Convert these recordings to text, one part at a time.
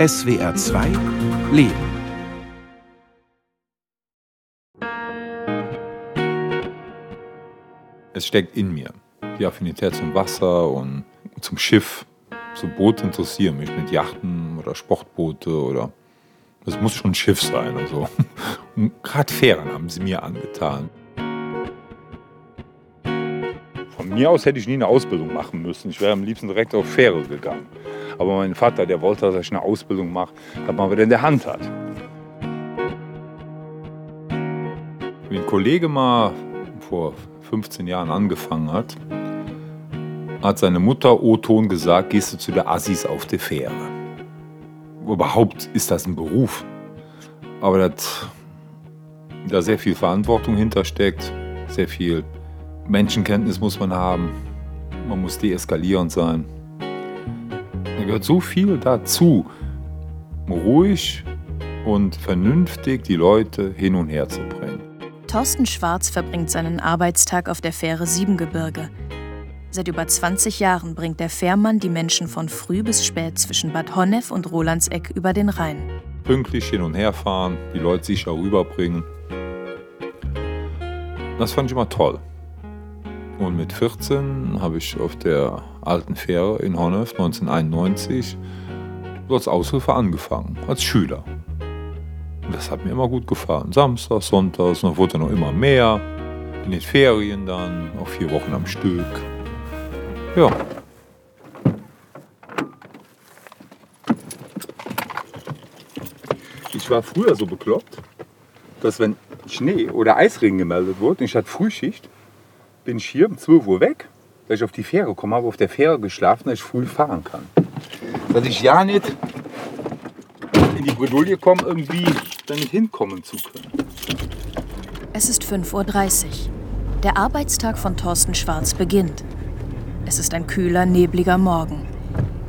SWR 2 Leben. Es steckt in mir die Affinität zum Wasser und zum Schiff. So Boote interessieren mich mit Yachten oder Sportboote oder es muss schon ein Schiff sein. Also. Gerade Fähren haben sie mir angetan. Von mir aus hätte ich nie eine Ausbildung machen müssen. Ich wäre am liebsten direkt auf Fähre gegangen. Aber mein Vater, der wollte, dass ich eine Ausbildung mache, dass man wieder in der Hand hat. Wie ein Kollege mal vor 15 Jahren angefangen hat, hat seine Mutter O-Ton gesagt, gehst du zu der Assis auf der Fähre. Überhaupt ist das ein Beruf. Aber dass da sehr viel Verantwortung hintersteckt, sehr viel Menschenkenntnis muss man haben, man muss deeskalierend sein. Gehört so viel dazu, ruhig und vernünftig die Leute hin und her zu bringen. Thorsten Schwarz verbringt seinen Arbeitstag auf der Fähre Siebengebirge. Seit über 20 Jahren bringt der Fährmann die Menschen von früh bis spät zwischen Bad Honnef und Rolandseck über den Rhein. Pünktlich hin und her fahren, die Leute sicher rüberbringen. Das fand ich immer toll. Und mit 14 habe ich auf der alten Fähre in Honnef 1991 als Aushilfe angefangen, als Schüler. Und das hat mir immer gut gefallen. Samstag, Sonntags, noch wurde noch immer mehr. In den Ferien dann, auch vier Wochen am Stück. Ja. Ich war früher so bekloppt, dass wenn Schnee oder Eisregen gemeldet wurde und ich hatte Frühschicht, bin ich hier um 12 Uhr weg, dass ich auf die Fähre komme, habe auf der Fähre geschlafen, dass ich früh fahren kann. Dass ich ja nicht in die Bredouille komme, irgendwie damit hinkommen zu können. Es ist 5.30 Uhr. Der Arbeitstag von Thorsten Schwarz beginnt. Es ist ein kühler, nebliger Morgen.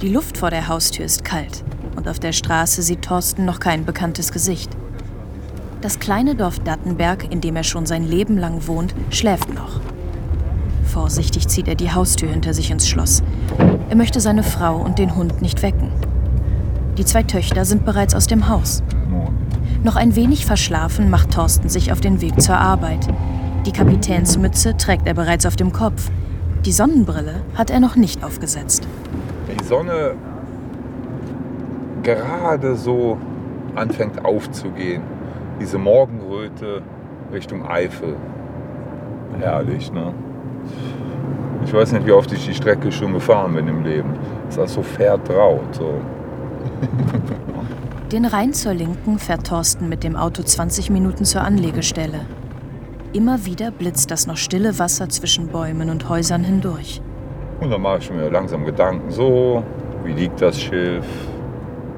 Die Luft vor der Haustür ist kalt und auf der Straße sieht Thorsten noch kein bekanntes Gesicht. Das kleine Dorf Dattenberg, in dem er schon sein Leben lang wohnt, schläft noch. Vorsichtig zieht er die Haustür hinter sich ins Schloss. Er möchte seine Frau und den Hund nicht wecken. Die zwei Töchter sind bereits aus dem Haus. Noch ein wenig verschlafen macht Thorsten sich auf den Weg zur Arbeit. Die Kapitänsmütze trägt er bereits auf dem Kopf. Die Sonnenbrille hat er noch nicht aufgesetzt. Die Sonne gerade so anfängt aufzugehen, diese Morgenröte Richtung Eifel. Herrlich, ne? Ich weiß nicht, wie oft ich die Strecke schon gefahren bin im Leben. Es ist so vertraut. So. Den Rhein zur Linken fährt Thorsten mit dem Auto 20 Minuten zur Anlegestelle. Immer wieder blitzt das noch stille Wasser zwischen Bäumen und Häusern hindurch. Und dann mache ich mir langsam Gedanken, so, wie liegt das Schiff?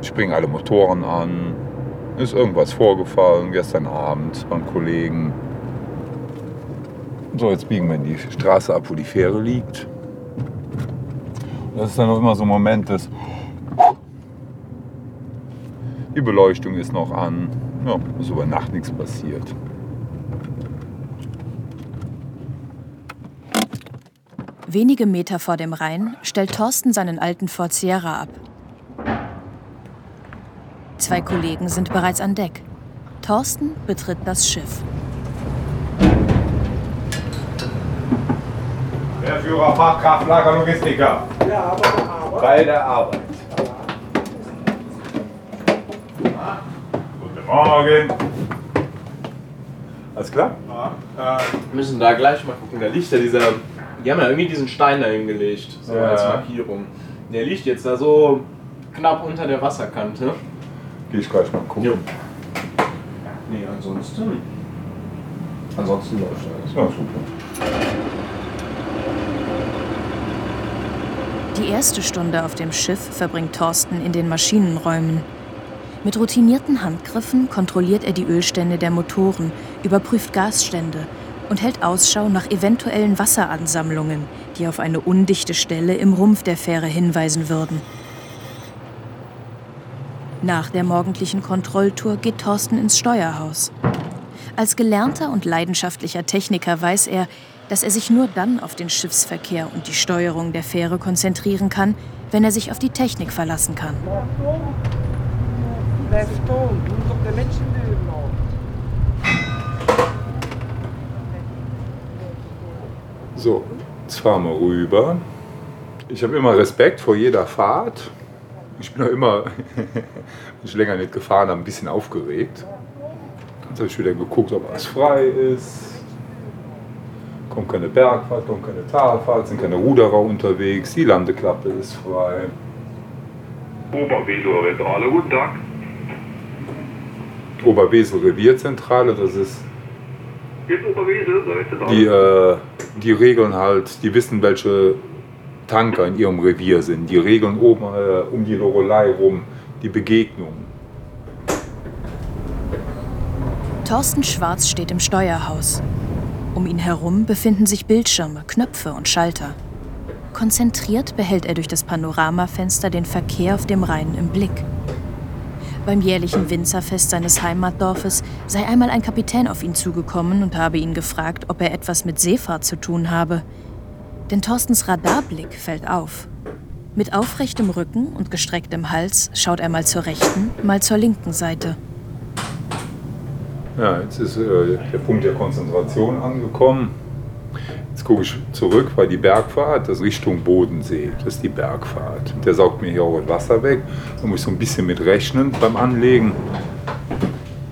Springen alle Motoren an? Ist irgendwas vorgefallen gestern Abend beim Kollegen? So, jetzt biegen wir in die Straße ab, wo die Fähre liegt. Das ist dann auch immer so ein Moment des. Die Beleuchtung ist noch an. Ja, ist über Nacht nichts passiert. Wenige Meter vor dem Rhein stellt Thorsten seinen alten Ford Sierra ab. Zwei Kollegen sind bereits an Deck. Thorsten betritt das Schiff. Führer, Fachkraft, Lager, Logistiker. Ja, aber Arbeit. Bei der Arbeit. Guten Morgen. Alles klar? Ja, äh, wir müssen da gleich mal gucken. Da liegt ja dieser. Die haben ja irgendwie diesen Stein da hingelegt, so Ja. als Markierung. Der liegt jetzt da so knapp unter der Wasserkante. Geh ich gleich mal gucken. Jo. Nee, ansonsten. Ansonsten läuft alles. Ja, super. Die erste Stunde auf dem Schiff verbringt Thorsten in den Maschinenräumen. Mit routinierten Handgriffen kontrolliert er die Ölstände der Motoren, überprüft Gasstände und hält Ausschau nach eventuellen Wasseransammlungen, die auf eine undichte Stelle im Rumpf der Fähre hinweisen würden. Nach der morgendlichen Kontrolltour geht Thorsten ins Steuerhaus. Als gelernter und leidenschaftlicher Techniker weiß er, dass er sich nur dann auf den Schiffsverkehr und die Steuerung der Fähre konzentrieren kann, wenn er sich auf die Technik verlassen kann. So, jetzt fahren wir rüber. Ich habe immer Respekt vor jeder Fahrt. Ich bin auch immer, wenn ich länger nicht gefahren habe, ein bisschen aufgeregt. Jetzt habe ich wieder geguckt, ob alles frei ist. Kommt keine Bergfahrt, kommt keine Talfahrt, sind keine Ruderer unterwegs. Die Landeklappe ist frei. Oberwesel Zentrale, guten Tag. Oberwesel Revierzentrale, das ist Jetzt Oberwesel, die, äh, die regeln halt, die wissen, welche Tanker in ihrem Revier sind. Die regeln oben äh, um die Lorelei rum die Begegnung. Thorsten Schwarz steht im Steuerhaus. Um ihn herum befinden sich Bildschirme, Knöpfe und Schalter. Konzentriert behält er durch das Panoramafenster den Verkehr auf dem Rhein im Blick. Beim jährlichen Winzerfest seines Heimatdorfes sei einmal ein Kapitän auf ihn zugekommen und habe ihn gefragt, ob er etwas mit Seefahrt zu tun habe. Denn Thorstens Radarblick fällt auf. Mit aufrechtem Rücken und gestrecktem Hals schaut er mal zur rechten, mal zur linken Seite. Ja, jetzt ist äh, der Punkt der Konzentration angekommen. Jetzt gucke ich zurück, weil die Bergfahrt, das Richtung Bodensee, das ist die Bergfahrt. Der saugt mir hier auch das Wasser weg. Da muss ich so ein bisschen mit rechnen beim Anlegen.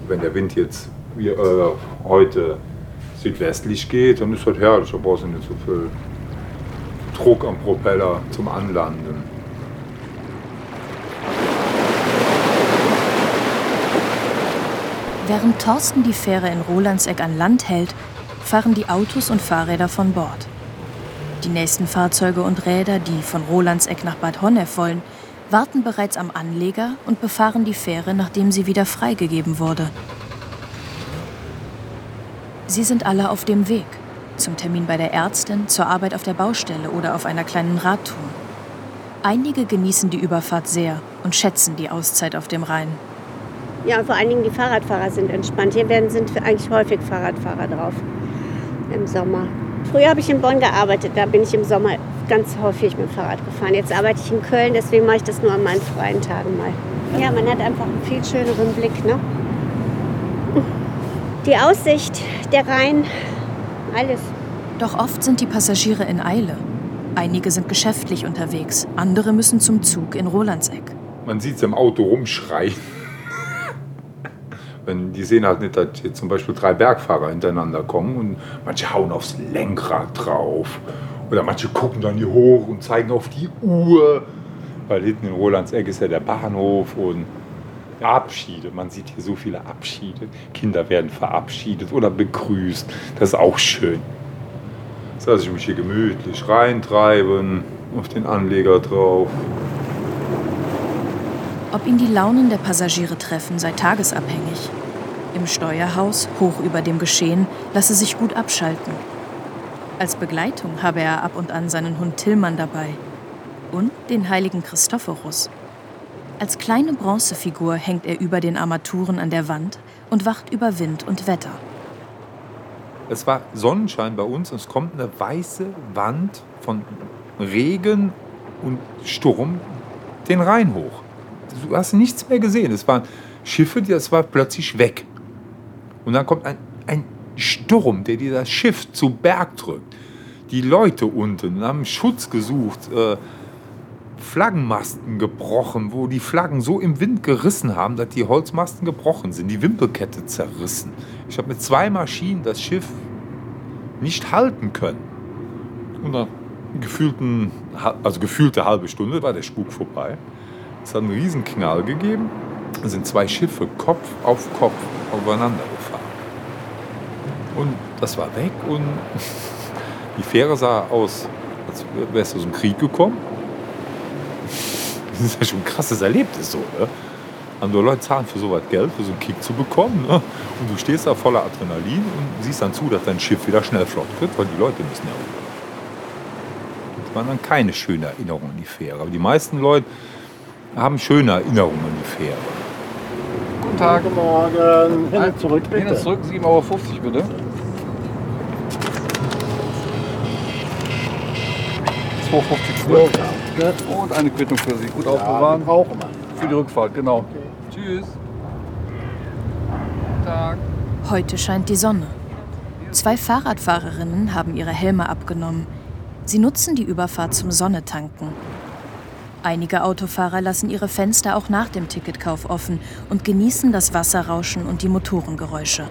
Wenn der Wind jetzt wie, äh, heute südwestlich geht, dann ist das herrlich. Da brauchst du nicht so viel Druck am Propeller zum Anlanden. Während Thorsten die Fähre in Rolandseck an Land hält, fahren die Autos und Fahrräder von Bord. Die nächsten Fahrzeuge und Räder, die von Rolandseck nach Bad Honnef wollen, warten bereits am Anleger und befahren die Fähre, nachdem sie wieder freigegeben wurde. Sie sind alle auf dem Weg. Zum Termin bei der Ärztin, zur Arbeit auf der Baustelle oder auf einer kleinen Radtour. Einige genießen die Überfahrt sehr und schätzen die Auszeit auf dem Rhein. Ja, und vor allen Dingen die Fahrradfahrer sind entspannt. Hier werden, sind eigentlich häufig Fahrradfahrer drauf im Sommer. Früher habe ich in Bonn gearbeitet, da bin ich im Sommer ganz häufig mit dem Fahrrad gefahren. Jetzt arbeite ich in Köln, deswegen mache ich das nur an meinen freien Tagen mal. Ja, man hat einfach einen viel schöneren Blick, ne? Die Aussicht, der Rhein, alles. Doch oft sind die Passagiere in Eile. Einige sind geschäftlich unterwegs, andere müssen zum Zug in Rolandseck. Man sieht es im Auto rumschreien. Wenn die sehen halt nicht, dass hier zum Beispiel drei Bergfahrer hintereinander kommen und manche hauen aufs Lenkrad drauf. Oder manche gucken dann hier hoch und zeigen auf die Uhr. Weil hinten in Rolandseck ist ja der Bahnhof und Abschiede. Man sieht hier so viele Abschiede. Kinder werden verabschiedet oder begrüßt. Das ist auch schön. Jetzt lasse ich mich hier gemütlich reintreiben, auf den Anleger drauf. Ob ihn die Launen der Passagiere treffen, sei tagesabhängig. Im Steuerhaus, hoch über dem Geschehen, lasse sich gut abschalten. Als Begleitung habe er ab und an seinen Hund Tillmann dabei und den heiligen Christophorus. Als kleine Bronzefigur hängt er über den Armaturen an der Wand und wacht über Wind und Wetter. Es war Sonnenschein bei uns und es kommt eine weiße Wand von Regen und Sturm den Rhein hoch. Du hast nichts mehr gesehen. Es waren Schiffe, das war plötzlich weg. Und dann kommt ein, ein Sturm, der dir das Schiff zu Berg drückt. Die Leute unten haben Schutz gesucht, äh, Flaggenmasten gebrochen, wo die Flaggen so im Wind gerissen haben, dass die Holzmasten gebrochen sind, die Wimpelkette zerrissen. Ich habe mit zwei Maschinen das Schiff nicht halten können. Und nach gefühlten, also gefühlte halbe Stunde war der Spuk vorbei. Es hat einen riesen Knall gegeben. Da sind zwei Schiffe Kopf auf Kopf aufeinander gefahren. Und das war weg und die Fähre sah aus, als wärst du aus dem Krieg gekommen. Das ist ja schon ein krasses Erlebnis so, ne? Und Leute zahlen für sowas Geld, für so einen Kick zu bekommen. Ne? Und du stehst da voller Adrenalin und siehst dann zu, dass dein Schiff wieder schnell flott wird, weil die Leute müssen ja rüber. Das waren dann keine schöne Erinnerungen an die Fähre. Aber die meisten Leute haben schöne Erinnerungen an die Fähre. Guten Tag. Guten Morgen. Hin und zurück, Hin bitte. und zurück, 7,50 Euro bitte. 2,50 zurück. Ja, Und eine Quittung für Sie. Gut ja, aufbewahren. brauchen wir. Für die Rückfahrt, genau. Tschüss. Tag. Heute scheint die Sonne. Zwei Fahrradfahrerinnen haben ihre Helme abgenommen. Sie nutzen die Überfahrt zum Sonnetanken. Einige Autofahrer lassen ihre Fenster auch nach dem Ticketkauf offen und genießen das Wasserrauschen und die Motorengeräusche.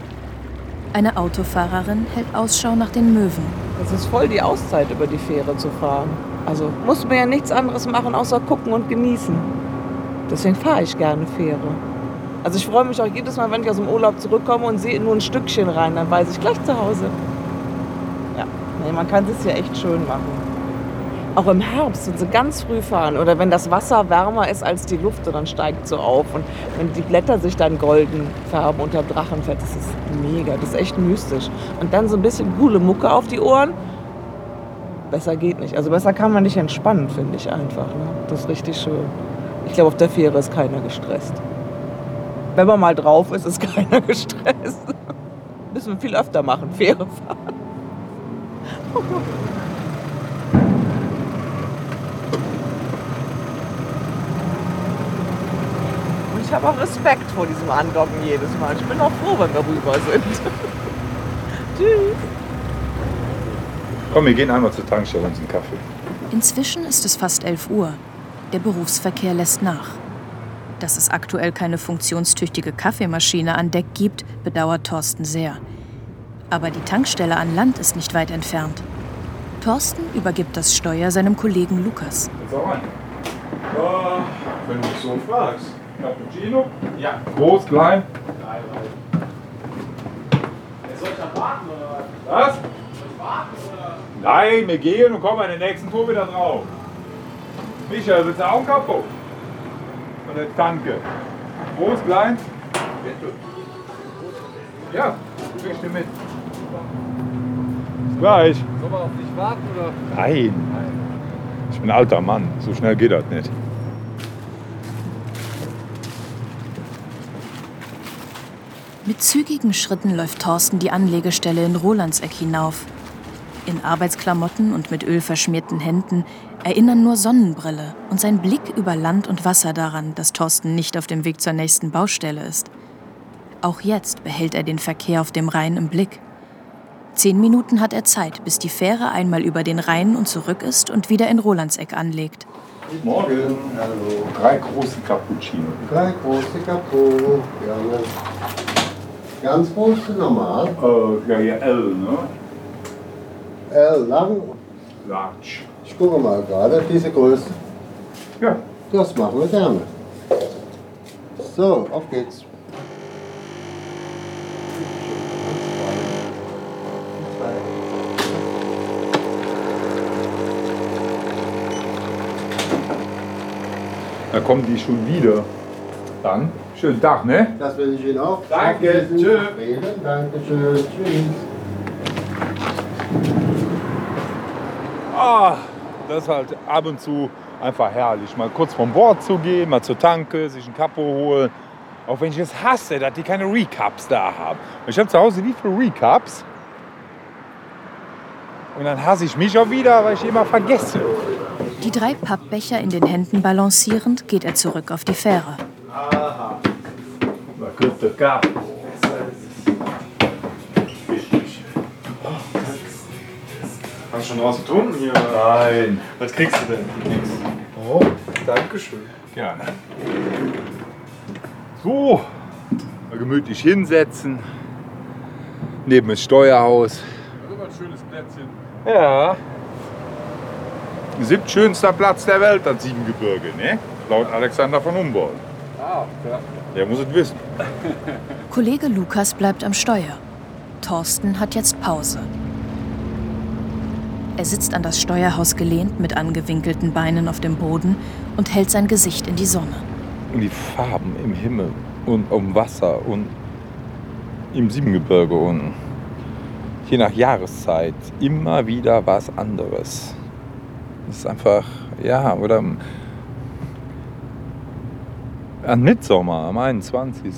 Eine Autofahrerin hält Ausschau nach den Möwen. Das ist voll die Auszeit, über die Fähre zu fahren. Also muss man ja nichts anderes machen, außer gucken und genießen. Deswegen fahre ich gerne Fähre. Also ich freue mich auch jedes Mal, wenn ich aus dem Urlaub zurückkomme und sehe nur ein Stückchen rein, dann weiß ich gleich zu Hause. Ja, nee, man kann es ja echt schön machen. Auch im Herbst, wenn sie ganz früh fahren oder wenn das Wasser wärmer ist als die Luft, dann steigt so auf. Und wenn die Blätter sich dann golden färben unter Drachenfett, das ist mega, das ist echt mystisch. Und dann so ein bisschen coole Mucke auf die Ohren. Besser geht nicht. Also besser kann man nicht entspannen, finde ich einfach. Ne? Das ist richtig schön. Ich glaube, auf der Fähre ist keiner gestresst. Wenn man mal drauf ist, ist keiner gestresst. Müssen wir viel öfter machen, Fähre fahren. ich habe auch Respekt vor diesem Andocken jedes Mal. Ich bin auch froh, wenn wir rüber sind. Tschüss. Komm, wir gehen einmal zur Tankstelle und einen Kaffee. Inzwischen ist es fast 11 Uhr. Der Berufsverkehr lässt nach. Dass es aktuell keine funktionstüchtige Kaffeemaschine an Deck gibt, bedauert Thorsten sehr. Aber die Tankstelle an Land ist nicht weit entfernt. Thorsten übergibt das Steuer seinem Kollegen Lukas. Jetzt auch rein. Ja, wenn du mich so fragst. Cappuccino? Ja. Groß, klein? Nein, nein. Soll ich dann warten oder was? Was? Soll ich warten oder? Nein, wir gehen und kommen an der nächsten Tour wieder drauf. Michael, willst du auch einen Kapo? Von der Tanke. Groß, klein? Bitte. Ja, kriegst du mit. Bis Gleich. Sollen wir auf dich warten oder? Nein. Ich bin ein alter Mann. So schnell geht das nicht. Mit zügigen Schritten läuft Thorsten die Anlegestelle in Rolandseck hinauf. In Arbeitsklamotten und mit Öl verschmierten Händen erinnern nur Sonnenbrille und sein Blick über Land und Wasser daran, dass Thorsten nicht auf dem Weg zur nächsten Baustelle ist. Auch jetzt behält er den Verkehr auf dem Rhein im Blick. Zehn Minuten hat er Zeit, bis die Fähre einmal über den Rhein und zurück ist und wieder in Rolandseck anlegt. Morgen. Hallo. Drei große Cappuccino. Drei große Kapo. Gerne. Ganz große, normal. Äh, ja, ja, L, ne? L lang. Large. Ich gucke mal gerade, diese Größe. Ja. Das machen wir gerne. So, auf geht's. Da kommen die schon wieder. Dann, schönen Tag, ne? Das will ich Ihnen auch. Danke, tschö. zufrieden. Dankeschön. Tschüss. Ah, das ist halt ab und zu einfach herrlich. Mal kurz vom Bord zu gehen, mal zur Tanke, sich einen Kapo holen. Auch wenn ich es hasse, dass die keine Recaps da haben. Ich habe zu Hause wie viele Recaps. Und dann hasse ich mich auch wieder, weil ich die immer vergesse. Die drei Pappbecher in den Händen balancierend geht er zurück auf die Fähre. Na, gute Kappe. Hast du schon draußen getrunken hier? Nein. Was kriegst du denn? Oh, Dankeschön. gerne. So, mal gemütlich hinsetzen. Neben dem Steuerhaus. Das ist aber ein schönes Plätzchen. Ja. Siebtschönster Platz der Welt, das Siebengebirge, ne? Laut Alexander von Humboldt. Ah, ja. Der muss es wissen. Kollege Lukas bleibt am Steuer. Thorsten hat jetzt Pause. Er sitzt an das Steuerhaus gelehnt mit angewinkelten Beinen auf dem Boden und hält sein Gesicht in die Sonne. Und die Farben im Himmel und am Wasser und im Siebengebirge und je nach Jahreszeit immer wieder was anderes. Das ist einfach, ja, oder an Mitsommer, am 21.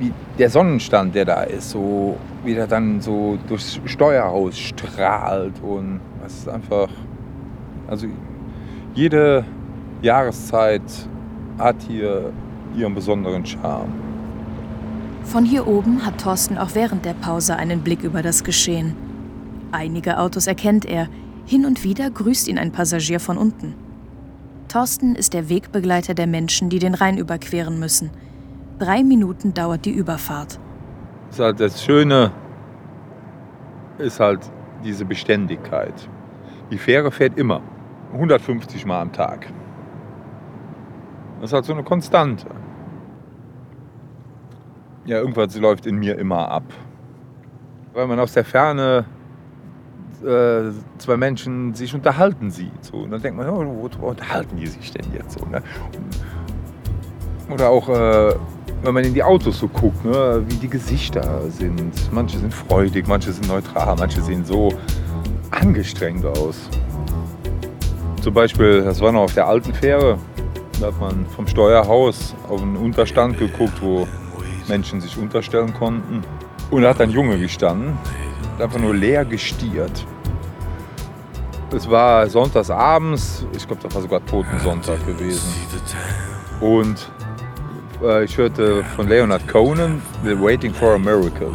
Wie der Sonnenstand, der da ist, so wie der dann so durchs Steuerhaus strahlt und es ist einfach, also jede Jahreszeit hat hier ihren besonderen Charme. Von hier oben hat Thorsten auch während der Pause einen Blick über das Geschehen. Einige Autos erkennt er. Hin und wieder grüßt ihn ein Passagier von unten. Thorsten ist der Wegbegleiter der Menschen, die den Rhein überqueren müssen. Drei Minuten dauert die Überfahrt. halt das Schöne ist halt diese Beständigkeit. Die Fähre fährt immer 150 Mal am Tag. Das ist halt so eine Konstante. Ja, irgendwas läuft in mir immer ab. Weil man aus der Ferne äh, zwei Menschen sich unterhalten sieht. So. Und dann denkt man, oh, worüber unterhalten die sich denn jetzt so? Ne? Oder auch, äh, wenn man in die Autos so guckt, ne, wie die Gesichter sind. Manche sind freudig, manche sind neutral, manche sehen so angestrengt aus. Zum Beispiel, das war noch auf der alten Fähre, da hat man vom Steuerhaus auf einen Unterstand geguckt, wo Menschen sich unterstellen konnten. Und da hat ein Junge gestanden, hat einfach nur leer gestiert. Es war sonntags abends, ich glaube, das war sogar Totensonntag gewesen. Und äh, ich hörte von Leonard Cohen, The Waiting for a Miracle.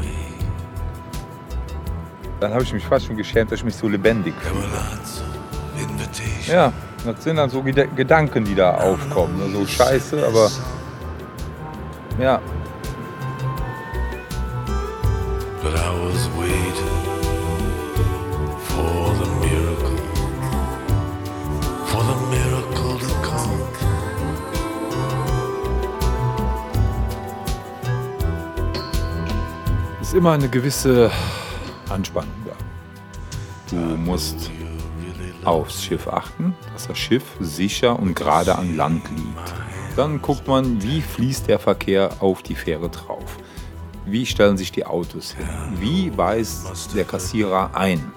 Dann habe ich mich fast schon geschämt, dass ich mich so lebendig fühle. Ja, das sind dann so Geda- Gedanken, die da aufkommen. ne, So scheiße, aber ja, But I was waiting immer eine gewisse Anspannung da. Du musst aufs Schiff achten, dass das Schiff sicher und gerade an Land liegt. Dann guckt man, wie fließt der Verkehr auf die Fähre drauf. Wie stellen sich die Autos hin? Wie weist der Kassierer ein?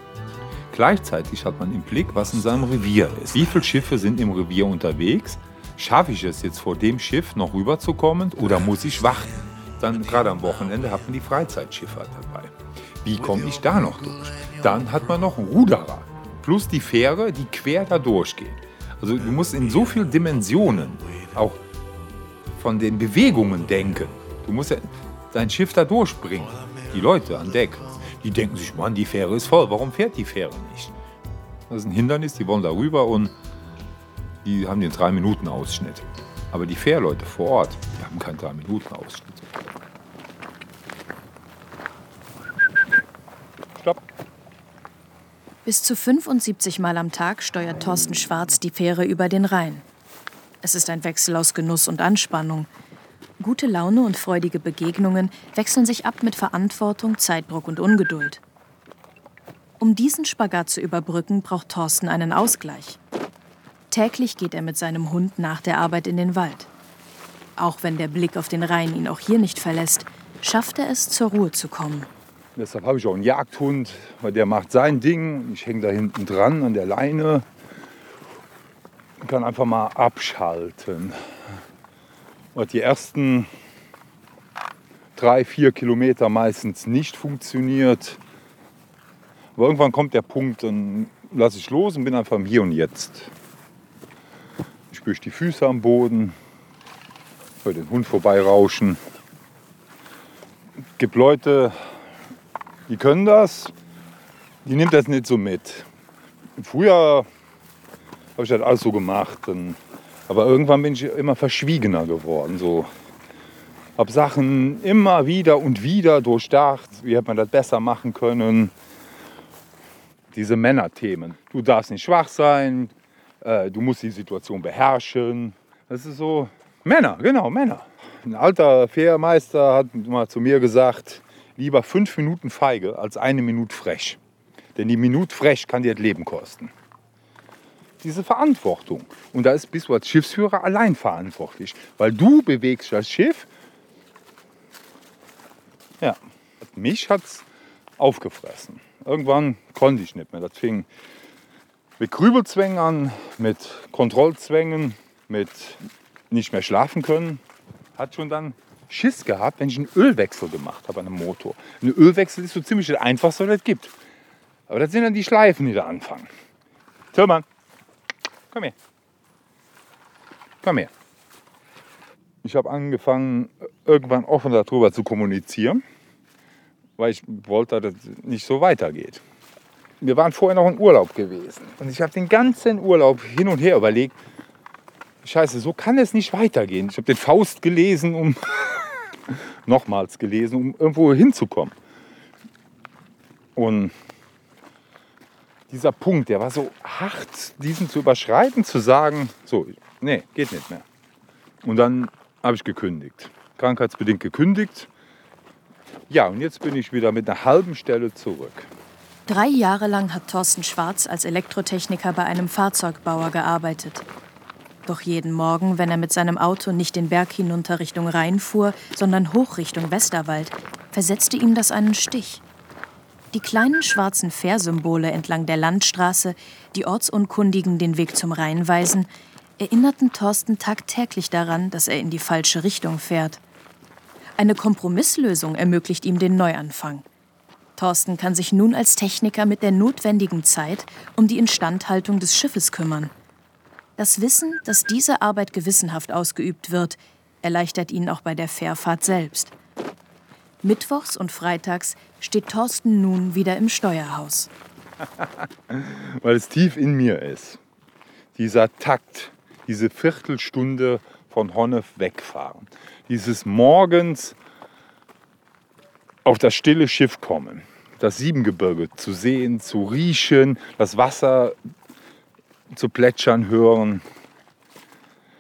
Gleichzeitig hat man im Blick, was in seinem Revier ist. Wie viele Schiffe sind im Revier unterwegs? Schaffe ich es jetzt vor dem Schiff noch rüberzukommen oder muss ich warten? Dann gerade am Wochenende hat man die Freizeitschifffahrt dabei. Wie komme ich da noch durch? Dann hat man noch einen Ruderer plus die Fähre, die quer da durchgeht. Also du musst in so vielen Dimensionen auch von den Bewegungen denken. Du musst ja dein Schiff da durchbringen. Die Leute an Deck, die denken sich, Mann, die Fähre ist voll, warum fährt die Fähre nicht? Das ist ein Hindernis, die wollen da rüber und die haben den 3-Minuten-Ausschnitt. Aber die Fährleute vor Ort, die haben keinen 3-Minuten-Ausschnitt. Bis zu 75 Mal am Tag steuert Thorsten Schwarz die Fähre über den Rhein. Es ist ein Wechsel aus Genuss und Anspannung. Gute Laune und freudige Begegnungen wechseln sich ab mit Verantwortung, Zeitdruck und Ungeduld. Um diesen Spagat zu überbrücken, braucht Thorsten einen Ausgleich. Täglich geht er mit seinem Hund nach der Arbeit in den Wald. Auch wenn der Blick auf den Rhein ihn auch hier nicht verlässt, schafft er es, zur Ruhe zu kommen. Deshalb habe ich auch einen Jagdhund, weil der macht sein Ding. Ich hänge da hinten dran an der Leine und kann einfach mal abschalten. Was die ersten drei, vier Kilometer meistens nicht funktioniert. Aber irgendwann kommt der Punkt, dann lasse ich los und bin einfach im Hier und Jetzt. Ich spüre die Füße am Boden, höre den Hund vorbeirauschen. Es gibt Leute, die können das, die nimmt das nicht so mit. Früher habe ich das alles so gemacht, und, aber irgendwann bin ich immer verschwiegener geworden. So. Habe Sachen immer wieder und wieder durchdacht, wie hätte man das besser machen können. Diese Männerthemen. Du darfst nicht schwach sein, äh, du musst die Situation beherrschen. Das ist so Männer, genau, Männer. Ein alter Fährmeister hat mal zu mir gesagt, lieber fünf Minuten feige als eine Minute frech. Denn die Minute frech kann dir das Leben kosten. Diese Verantwortung. Und da ist, bist du als Schiffsführer allein verantwortlich. Weil du bewegst das Schiff. Ja, mich hat es aufgefressen. Irgendwann konnte ich nicht mehr. Das fing mit Grübelzwängen an, mit Kontrollzwängen, mit nicht mehr schlafen können. Hat schon dann Schiss gehabt, wenn ich einen Ölwechsel gemacht habe an einem Motor. Ein Ölwechsel ist so ziemlich das Einfachste, was es gibt. Aber das sind dann die Schleifen, die da anfangen. Tillmann, komm her. Komm her. Ich habe angefangen, irgendwann offen darüber zu kommunizieren, weil ich wollte, dass es nicht so weitergeht. Wir waren vorher noch in Urlaub gewesen und ich habe den ganzen Urlaub hin und her überlegt, scheiße, so kann es nicht weitergehen. Ich habe den Faust gelesen, um nochmals gelesen, um irgendwo hinzukommen. Und dieser Punkt, der war so hart, diesen zu überschreiten, zu sagen, so, nee, geht nicht mehr. Und dann habe ich gekündigt. Krankheitsbedingt gekündigt. Ja, und jetzt bin ich wieder mit einer halben Stelle zurück. Drei Jahre lang hat Thorsten Schwarz als Elektrotechniker bei einem Fahrzeugbauer gearbeitet. Doch jeden Morgen, wenn er mit seinem Auto nicht den Berg hinunter Richtung Rhein fuhr, sondern hoch Richtung Westerwald, versetzte ihm das einen Stich. Die kleinen schwarzen Fährsymbole entlang der Landstraße, die Ortsunkundigen den Weg zum Rhein weisen, erinnerten Thorsten tagtäglich daran, dass er in die falsche Richtung fährt. Eine Kompromisslösung ermöglicht ihm den Neuanfang. Thorsten kann sich nun als Techniker mit der notwendigen Zeit um die Instandhaltung des Schiffes kümmern. Das Wissen, dass diese Arbeit gewissenhaft ausgeübt wird, erleichtert ihn auch bei der Fährfahrt selbst. Mittwochs und freitags steht Thorsten nun wieder im Steuerhaus. Weil es tief in mir ist. Dieser Takt, diese Viertelstunde von Honnef wegfahren. Dieses morgens auf das stille Schiff kommen. Das Siebengebirge zu sehen, zu riechen, das Wasser zu plätschern hören.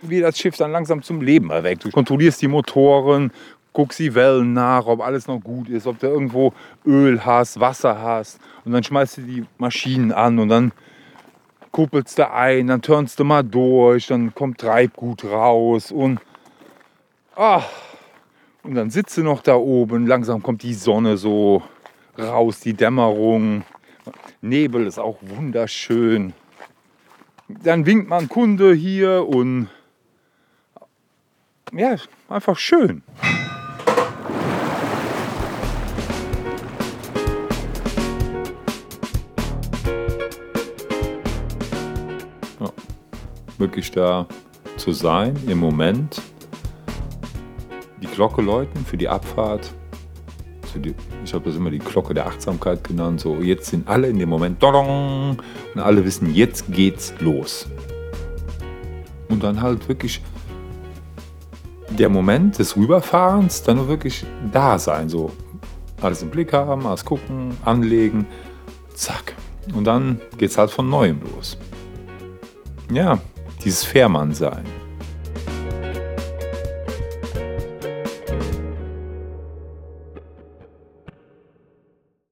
Wie das Schiff dann langsam zum Leben erweckt. Du kontrollierst die Motoren, guckst die Wellen nach, ob alles noch gut ist, ob du irgendwo Öl hast, Wasser hast. Und dann schmeißt du die Maschinen an und dann kuppelst du ein, dann turnst du mal durch, dann kommt Treibgut raus und, ach, und dann sitzt du noch da oben, langsam kommt die Sonne so raus, die Dämmerung. Nebel ist auch wunderschön. Dann winkt man Kunde hier und ja, einfach schön. Ja, wirklich da zu sein im Moment, die Glocke läuten für die Abfahrt. Ich habe das immer die Glocke der Achtsamkeit genannt. So, jetzt sind alle in dem Moment dodong, und alle wissen, jetzt geht's los. Und dann halt wirklich der Moment des Rüberfahrens, dann nur wirklich da sein. So alles im Blick haben, alles gucken, anlegen, zack. Und dann geht's halt von neuem los. Ja, dieses Fährmann sein.